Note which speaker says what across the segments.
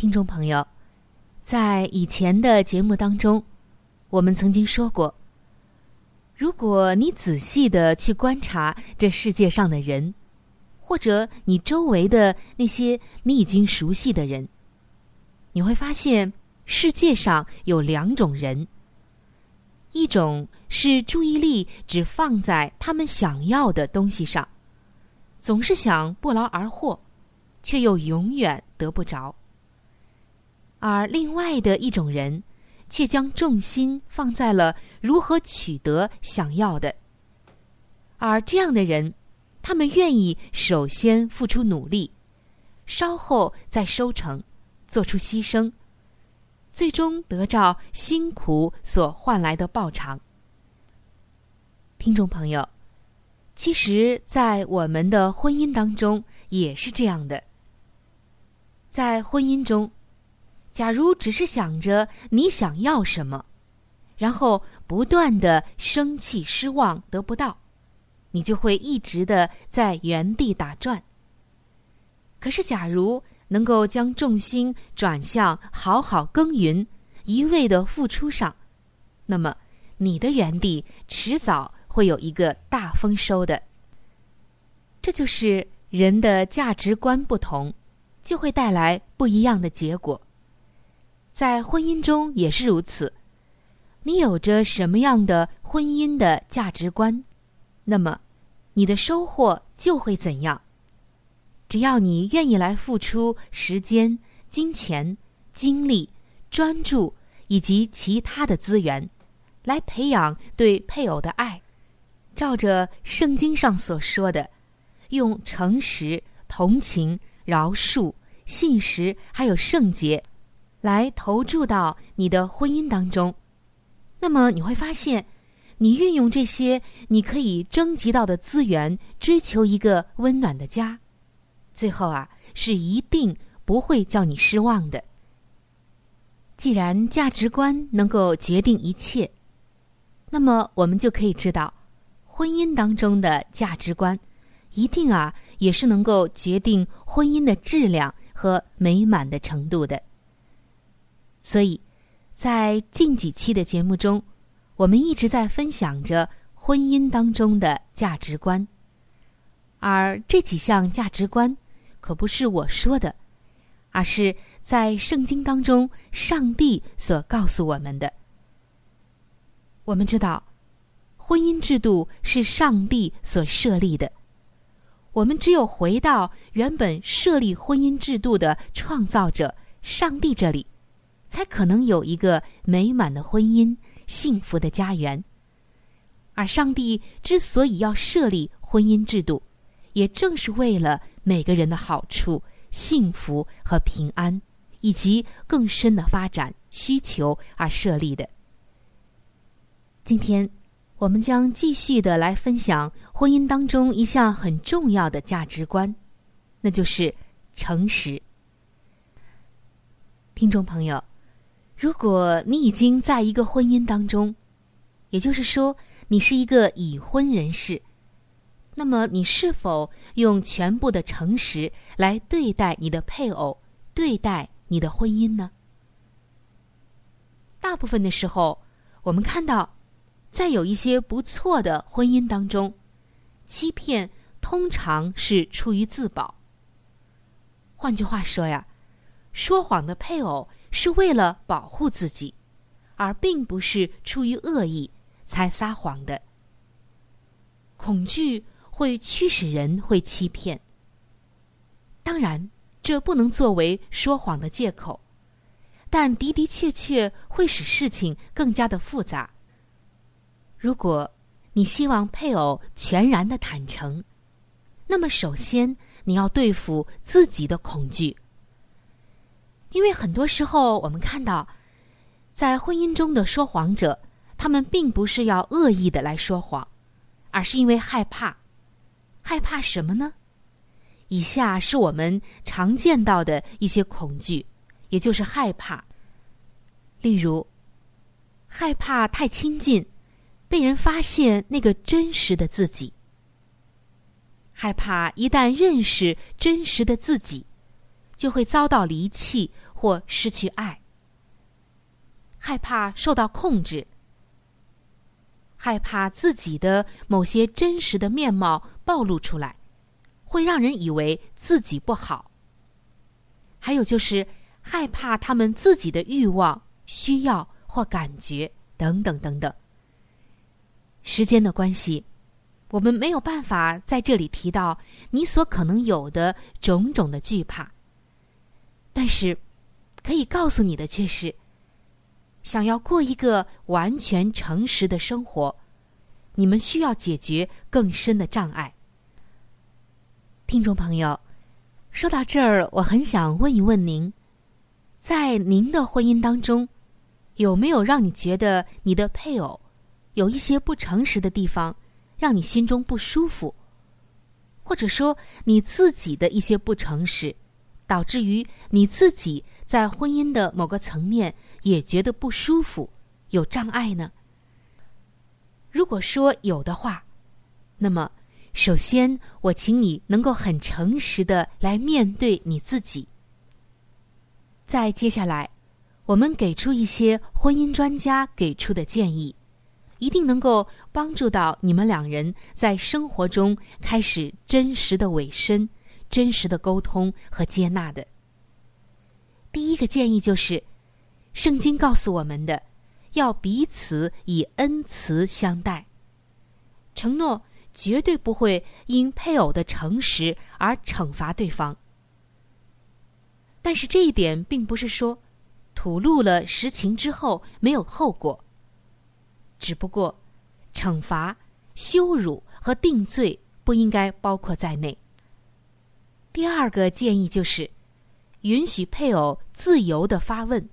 Speaker 1: 听众朋友，在以前的节目当中，我们曾经说过，如果你仔细的去观察这世界上的人，或者你周围的那些你已经熟悉的人，你会发现世界上有两种人：一种是注意力只放在他们想要的东西上，总是想不劳而获，却又永远得不着。而另外的一种人，却将重心放在了如何取得想要的。而这样的人，他们愿意首先付出努力，稍后再收成，做出牺牲，最终得到辛苦所换来的报偿。听众朋友，其实，在我们的婚姻当中也是这样的，在婚姻中。假如只是想着你想要什么，然后不断的生气、失望得不到，你就会一直的在原地打转。可是，假如能够将重心转向好好耕耘、一味的付出上，那么你的原地迟早会有一个大丰收的。这就是人的价值观不同，就会带来不一样的结果。在婚姻中也是如此，你有着什么样的婚姻的价值观，那么你的收获就会怎样。只要你愿意来付出时间、金钱、精力、专注以及其他的资源，来培养对配偶的爱，照着圣经上所说的，用诚实、同情、饶恕、信实还有圣洁。来投注到你的婚姻当中，那么你会发现，你运用这些你可以征集到的资源，追求一个温暖的家，最后啊是一定不会叫你失望的。既然价值观能够决定一切，那么我们就可以知道，婚姻当中的价值观，一定啊也是能够决定婚姻的质量和美满的程度的。所以，在近几期的节目中，我们一直在分享着婚姻当中的价值观，而这几项价值观可不是我说的，而是在圣经当中上帝所告诉我们的。我们知道，婚姻制度是上帝所设立的，我们只有回到原本设立婚姻制度的创造者上帝这里。才可能有一个美满的婚姻、幸福的家园。而上帝之所以要设立婚姻制度，也正是为了每个人的好处、幸福和平安，以及更深的发展需求而设立的。今天，我们将继续的来分享婚姻当中一项很重要的价值观，那就是诚实。听众朋友，如果你已经在一个婚姻当中，也就是说你是一个已婚人士，那么你是否用全部的诚实来对待你的配偶，对待你的婚姻呢？大部分的时候，我们看到，在有一些不错的婚姻当中，欺骗通常是出于自保。换句话说呀。说谎的配偶是为了保护自己，而并不是出于恶意才撒谎的。恐惧会驱使人会欺骗，当然这不能作为说谎的借口，但的的确确会使事情更加的复杂。如果你希望配偶全然的坦诚，那么首先你要对付自己的恐惧。因为很多时候，我们看到，在婚姻中的说谎者，他们并不是要恶意的来说谎，而是因为害怕。害怕什么呢？以下是我们常见到的一些恐惧，也就是害怕。例如，害怕太亲近，被人发现那个真实的自己；害怕一旦认识真实的自己。就会遭到离弃或失去爱，害怕受到控制，害怕自己的某些真实的面貌暴露出来，会让人以为自己不好。还有就是害怕他们自己的欲望、需要或感觉等等等等。时间的关系，我们没有办法在这里提到你所可能有的种种的惧怕。但是，可以告诉你的却是：想要过一个完全诚实的生活，你们需要解决更深的障碍。听众朋友，说到这儿，我很想问一问您，在您的婚姻当中，有没有让你觉得你的配偶有一些不诚实的地方，让你心中不舒服？或者说你自己的一些不诚实？导致于你自己在婚姻的某个层面也觉得不舒服、有障碍呢？如果说有的话，那么首先我请你能够很诚实的来面对你自己。再接下来，我们给出一些婚姻专家给出的建议，一定能够帮助到你们两人在生活中开始真实的委身。真实的沟通和接纳的。第一个建议就是，圣经告诉我们的，要彼此以恩慈相待，承诺绝对不会因配偶的诚实而惩罚对方。但是这一点并不是说，吐露了实情之后没有后果。只不过，惩罚、羞辱和定罪不应该包括在内。第二个建议就是，允许配偶自由的发问。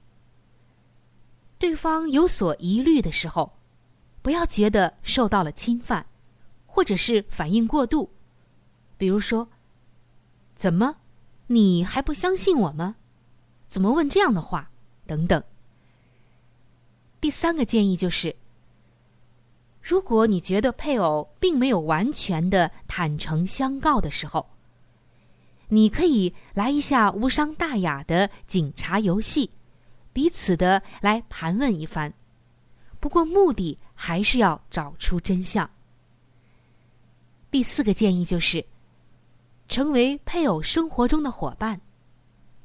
Speaker 1: 对方有所疑虑的时候，不要觉得受到了侵犯，或者是反应过度。比如说，怎么，你还不相信我吗？怎么问这样的话？等等。第三个建议就是，如果你觉得配偶并没有完全的坦诚相告的时候。你可以来一下无伤大雅的警察游戏，彼此的来盘问一番。不过目的还是要找出真相。第四个建议就是，成为配偶生活中的伙伴，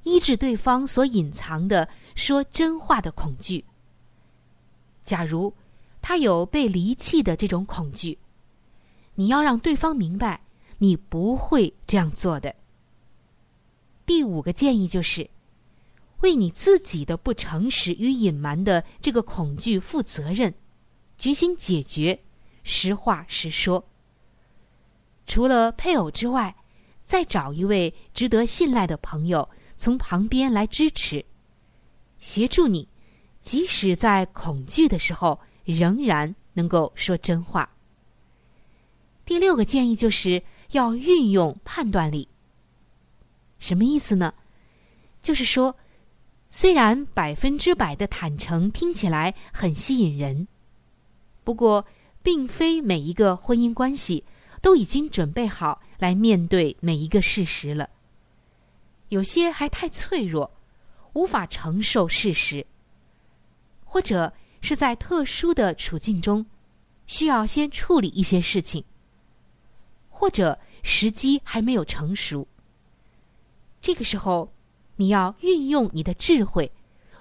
Speaker 1: 医治对方所隐藏的说真话的恐惧。假如他有被离弃的这种恐惧，你要让对方明白，你不会这样做的。第五个建议就是，为你自己的不诚实与隐瞒的这个恐惧负责任，决心解决，实话实说。除了配偶之外，再找一位值得信赖的朋友从旁边来支持，协助你，即使在恐惧的时候，仍然能够说真话。第六个建议就是要运用判断力。什么意思呢？就是说，虽然百分之百的坦诚听起来很吸引人，不过，并非每一个婚姻关系都已经准备好来面对每一个事实了。有些还太脆弱，无法承受事实，或者是在特殊的处境中，需要先处理一些事情，或者时机还没有成熟。这个时候。你要运用你的智慧，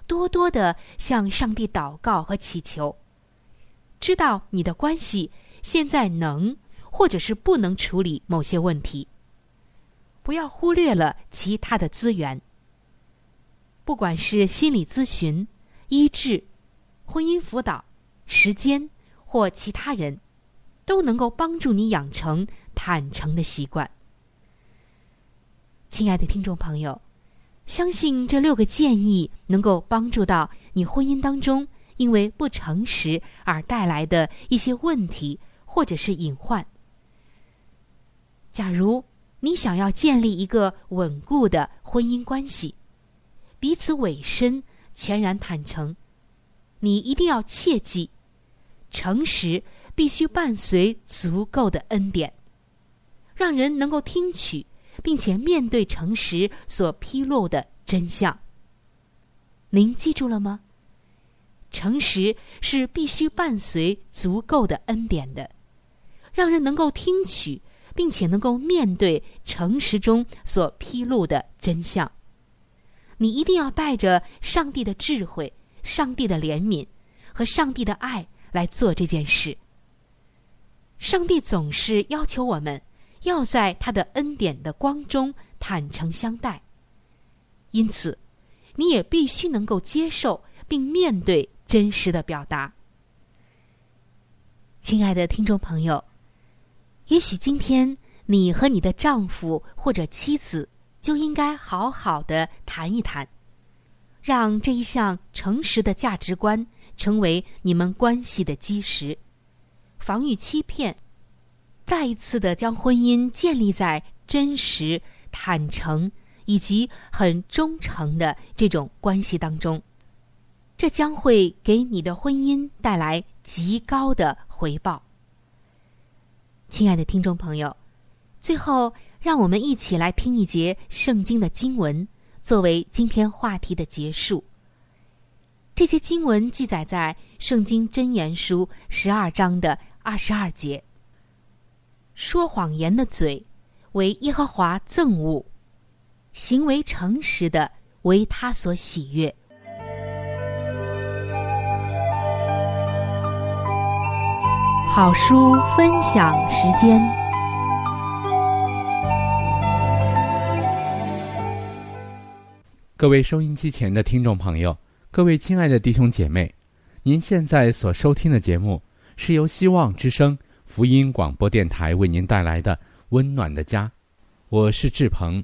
Speaker 1: 多多的向上帝祷告和祈求。知道你的关系现在能或者是不能处理某些问题，不要忽略了其他的资源。不管是心理咨询、医治、婚姻辅导、时间或其他人，都能够帮助你养成坦诚的习惯。亲爱的听众朋友。相信这六个建议能够帮助到你婚姻当中因为不诚实而带来的一些问题或者是隐患。假如你想要建立一个稳固的婚姻关系，彼此委身、全然坦诚，你一定要切记，诚实必须伴随足够的恩典，让人能够听取。并且面对诚实所披露的真相，您记住了吗？诚实是必须伴随足够的恩典的，让人能够听取，并且能够面对诚实中所披露的真相。你一定要带着上帝的智慧、上帝的怜悯和上帝的爱来做这件事。上帝总是要求我们。要在他的恩典的光中坦诚相待，因此，你也必须能够接受并面对真实的表达。亲爱的听众朋友，也许今天你和你的丈夫或者妻子就应该好好的谈一谈，让这一项诚实的价值观成为你们关系的基石，防御欺骗。再一次的将婚姻建立在真实、坦诚以及很忠诚的这种关系当中，这将会给你的婚姻带来极高的回报。亲爱的听众朋友，最后让我们一起来听一节圣经的经文，作为今天话题的结束。这些经文记载在《圣经真言书》十二章的二十二节。说谎言的嘴，为耶和华憎恶；行为诚实的，为他所喜悦。好书分享时间。
Speaker 2: 各位收音机前的听众朋友，各位亲爱的弟兄姐妹，您现在所收听的节目是由希望之声。福音广播电台为您带来的温暖的家，我是志鹏。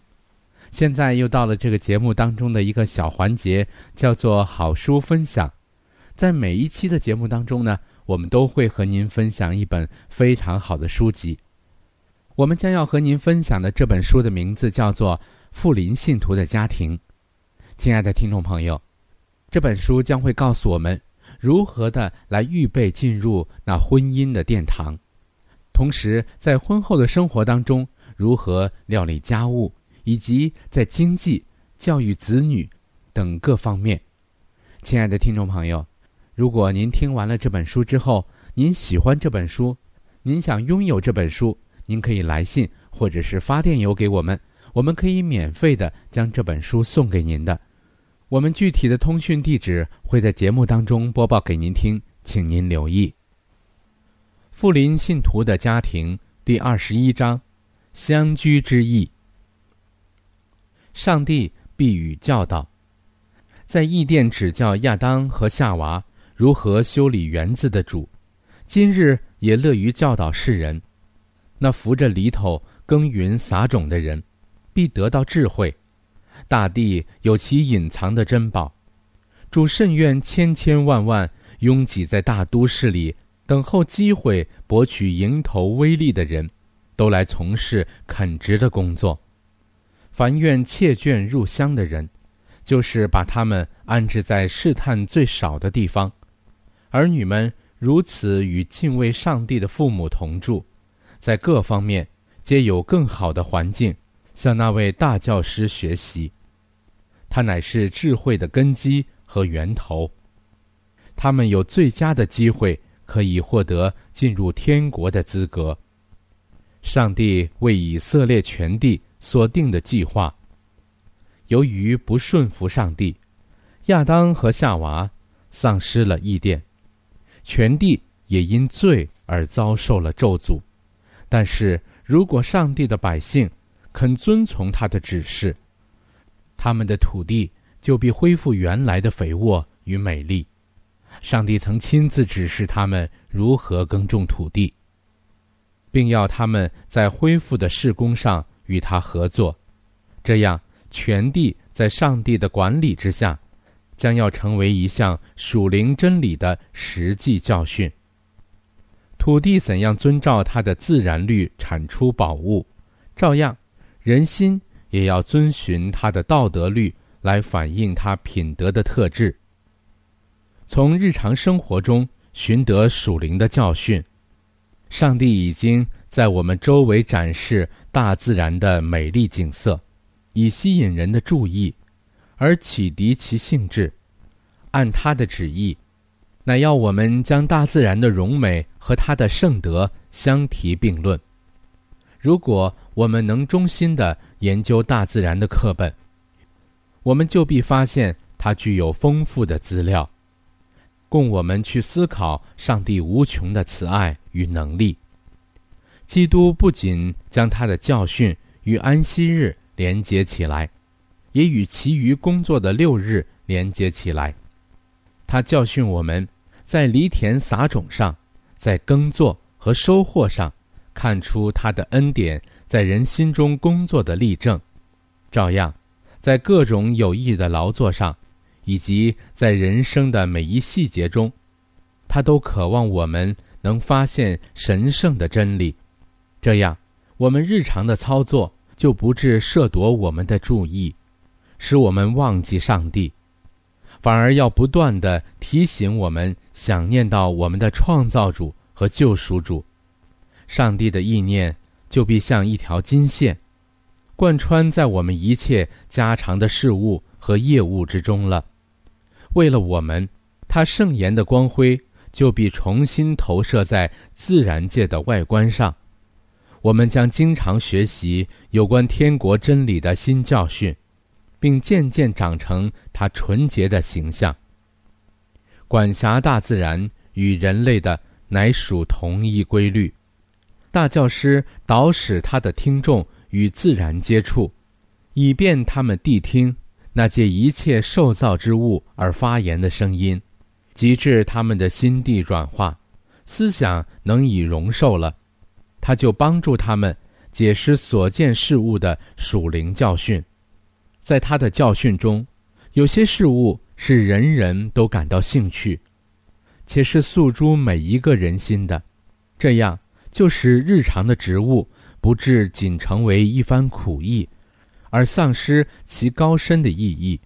Speaker 2: 现在又到了这个节目当中的一个小环节，叫做好书分享。在每一期的节目当中呢，我们都会和您分享一本非常好的书籍。我们将要和您分享的这本书的名字叫做《富林信徒的家庭》。亲爱的听众朋友，这本书将会告诉我们如何的来预备进入那婚姻的殿堂。同时，在婚后的生活当中，如何料理家务，以及在经济、教育子女等各方面，亲爱的听众朋友，如果您听完了这本书之后，您喜欢这本书，您想拥有这本书，您可以来信或者是发电邮给我们，我们可以免费的将这本书送给您的。我们具体的通讯地址会在节目当中播报给您听，请您留意。富林信徒的家庭第二十一章，相居之意。上帝必予教导，在异殿指教亚当和夏娃如何修理园子的主，今日也乐于教导世人。那扶着犁头耕耘撒种的人，必得到智慧。大地有其隐藏的珍宝，主甚愿千千万万拥挤在大都市里。等候机会博取蝇头微利的人，都来从事垦殖的工作；凡愿窃卷入乡的人，就是把他们安置在试探最少的地方。儿女们如此与敬畏上帝的父母同住，在各方面皆有更好的环境，向那位大教师学习。他乃是智慧的根基和源头。他们有最佳的机会可以获得进入天国的资格。上帝为以色列全地所定的计划，由于不顺服上帝，亚当和夏娃丧失了伊甸，全地也因罪而遭受了咒诅。但是如果上帝的百姓肯遵从他的指示，他们的土地就必恢复原来的肥沃与美丽。上帝曾亲自指示他们如何耕种土地。并要他们在恢复的事工上与他合作，这样全地在上帝的管理之下，将要成为一项属灵真理的实际教训。土地怎样遵照它的自然律产出宝物，照样，人心也要遵循它的道德律来反映它品德的特质。从日常生活中寻得属灵的教训。上帝已经在我们周围展示大自然的美丽景色，以吸引人的注意，而启迪其兴致。按他的旨意，乃要我们将大自然的荣美和他的圣德相提并论。如果我们能忠心地研究大自然的课本，我们就必发现它具有丰富的资料。供我们去思考上帝无穷的慈爱与能力。基督不仅将他的教训与安息日连接起来，也与其余工作的六日连接起来。他教训我们，在犁田撒种上，在耕作和收获上，看出他的恩典在人心中工作的例证；照样，在各种有益的劳作上。以及在人生的每一细节中，他都渴望我们能发现神圣的真理，这样我们日常的操作就不致摄夺我们的注意，使我们忘记上帝，反而要不断的提醒我们想念到我们的创造主和救赎主。上帝的意念就必像一条金线，贯穿在我们一切家常的事物和业务之中了。为了我们，他圣言的光辉就必重新投射在自然界的外观上。我们将经常学习有关天国真理的新教训，并渐渐长成他纯洁的形象。管辖大自然与人类的乃属同一规律。大教师导使他的听众与自然接触，以便他们谛听。那借一切受造之物而发言的声音，及至他们的心地软化，思想能以容受了，他就帮助他们解释所见事物的属灵教训。在他的教训中，有些事物是人人都感到兴趣，且是诉诸每一个人心的，这样就使日常的植物不致仅成为一番苦役。而丧失其高深的意义，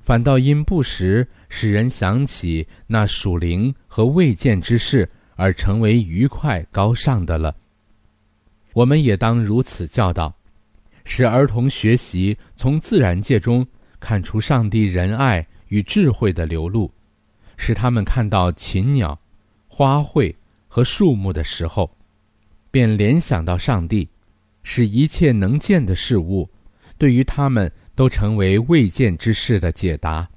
Speaker 2: 反倒因不时使人想起那属灵和未见之事，而成为愉快高尚的了。我们也当如此教导，使儿童学习从自然界中看出上帝仁爱与智慧的流露，使他们看到禽鸟、花卉和树木的时候，便联想到上帝，使一切能见的事物。对于他们都成为未见之事的解答，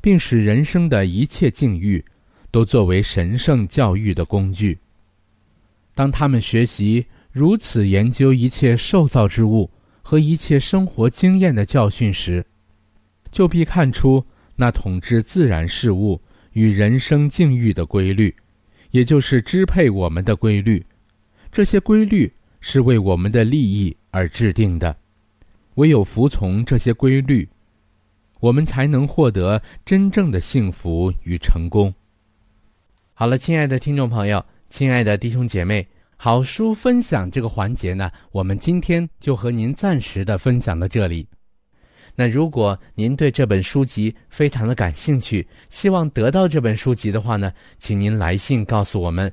Speaker 2: 并使人生的一切境遇都作为神圣教育的工具。当他们学习如此研究一切受造之物和一切生活经验的教训时，就必看出那统治自然事物与人生境遇的规律，也就是支配我们的规律。这些规律是为我们的利益而制定的。唯有服从这些规律，我们才能获得真正的幸福与成功。好了，亲爱的听众朋友，亲爱的弟兄姐妹，好书分享这个环节呢，我们今天就和您暂时的分享到这里。那如果您对这本书籍非常的感兴趣，希望得到这本书籍的话呢，请您来信告诉我们，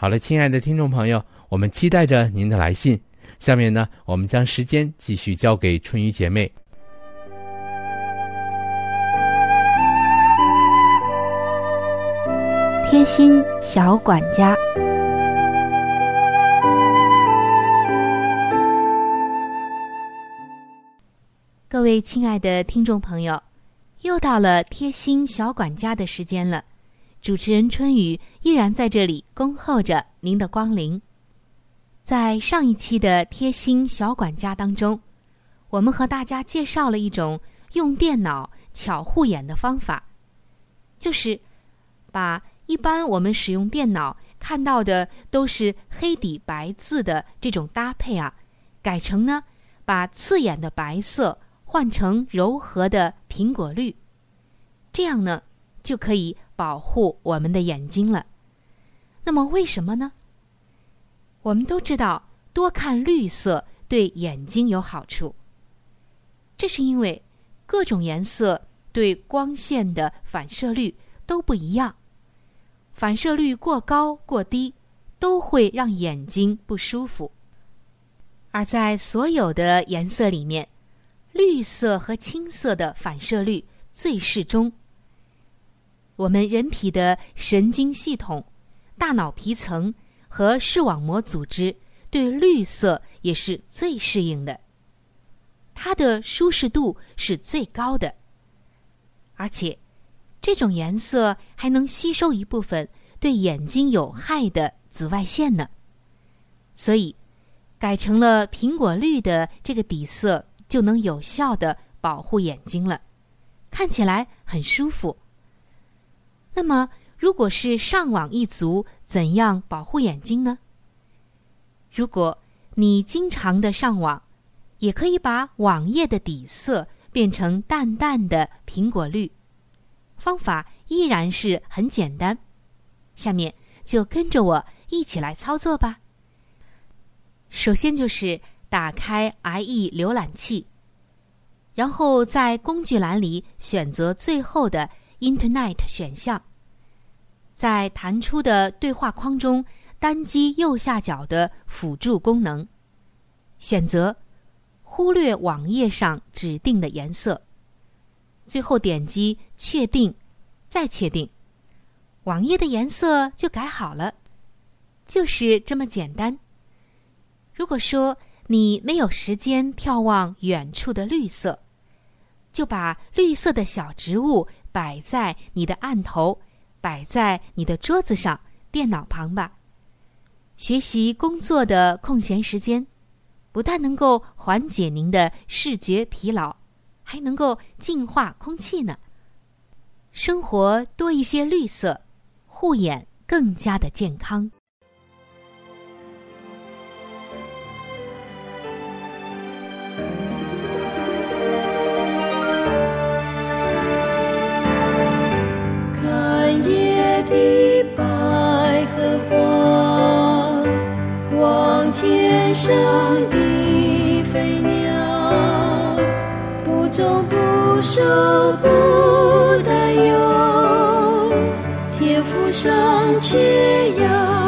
Speaker 2: 好了，亲爱的听众朋友，我们期待着您的来信。下面呢，我们将时间继续交给春雨姐妹。
Speaker 1: 贴心小管家。各位亲爱的听众朋友，又到了贴心小管家的时间了。主持人春雨依然在这里恭候着您的光临。在上一期的贴心小管家当中，我们和大家介绍了一种用电脑巧护眼的方法，就是把一般我们使用电脑看到的都是黑底白字的这种搭配啊，改成呢把刺眼的白色。换成柔和的苹果绿，这样呢就可以保护我们的眼睛了。那么为什么呢？我们都知道多看绿色对眼睛有好处。这是因为各种颜色对光线的反射率都不一样，反射率过高过低都会让眼睛不舒服。而在所有的颜色里面。绿色和青色的反射率最适中。我们人体的神经系统、大脑皮层和视网膜组织对绿色也是最适应的，它的舒适度是最高的，而且这种颜色还能吸收一部分对眼睛有害的紫外线呢。所以，改成了苹果绿的这个底色。就能有效的保护眼睛了，看起来很舒服。那么，如果是上网一族，怎样保护眼睛呢？如果你经常的上网，也可以把网页的底色变成淡淡的苹果绿。方法依然是很简单，下面就跟着我一起来操作吧。首先就是。打开 IE 浏览器，然后在工具栏里选择最后的 Internet 选项，在弹出的对话框中单击右下角的辅助功能，选择忽略网页上指定的颜色，最后点击确定，再确定，网页的颜色就改好了，就是这么简单。如果说，你没有时间眺望远处的绿色，就把绿色的小植物摆在你的案头，摆在你的桌子上、电脑旁吧。学习工作的空闲时间，不但能够缓解您的视觉疲劳，还能够净化空气呢。生活多一些绿色，护眼更加的健康。
Speaker 3: 上的飞鸟，不忠不守不担忧，天赋尚且要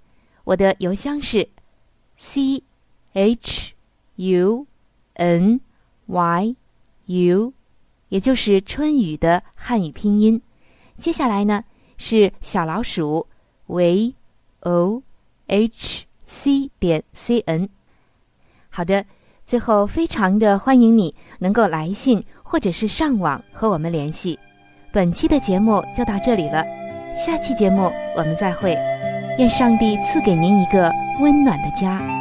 Speaker 1: 我的邮箱是 c h u n y u，也就是春雨的汉语拼音。接下来呢是小老鼠 v o h c 点 c n。好的，最后非常的欢迎你能够来信或者是上网和我们联系。本期的节目就到这里了，下期节目我们再会，愿上帝赐给您一个温暖的家。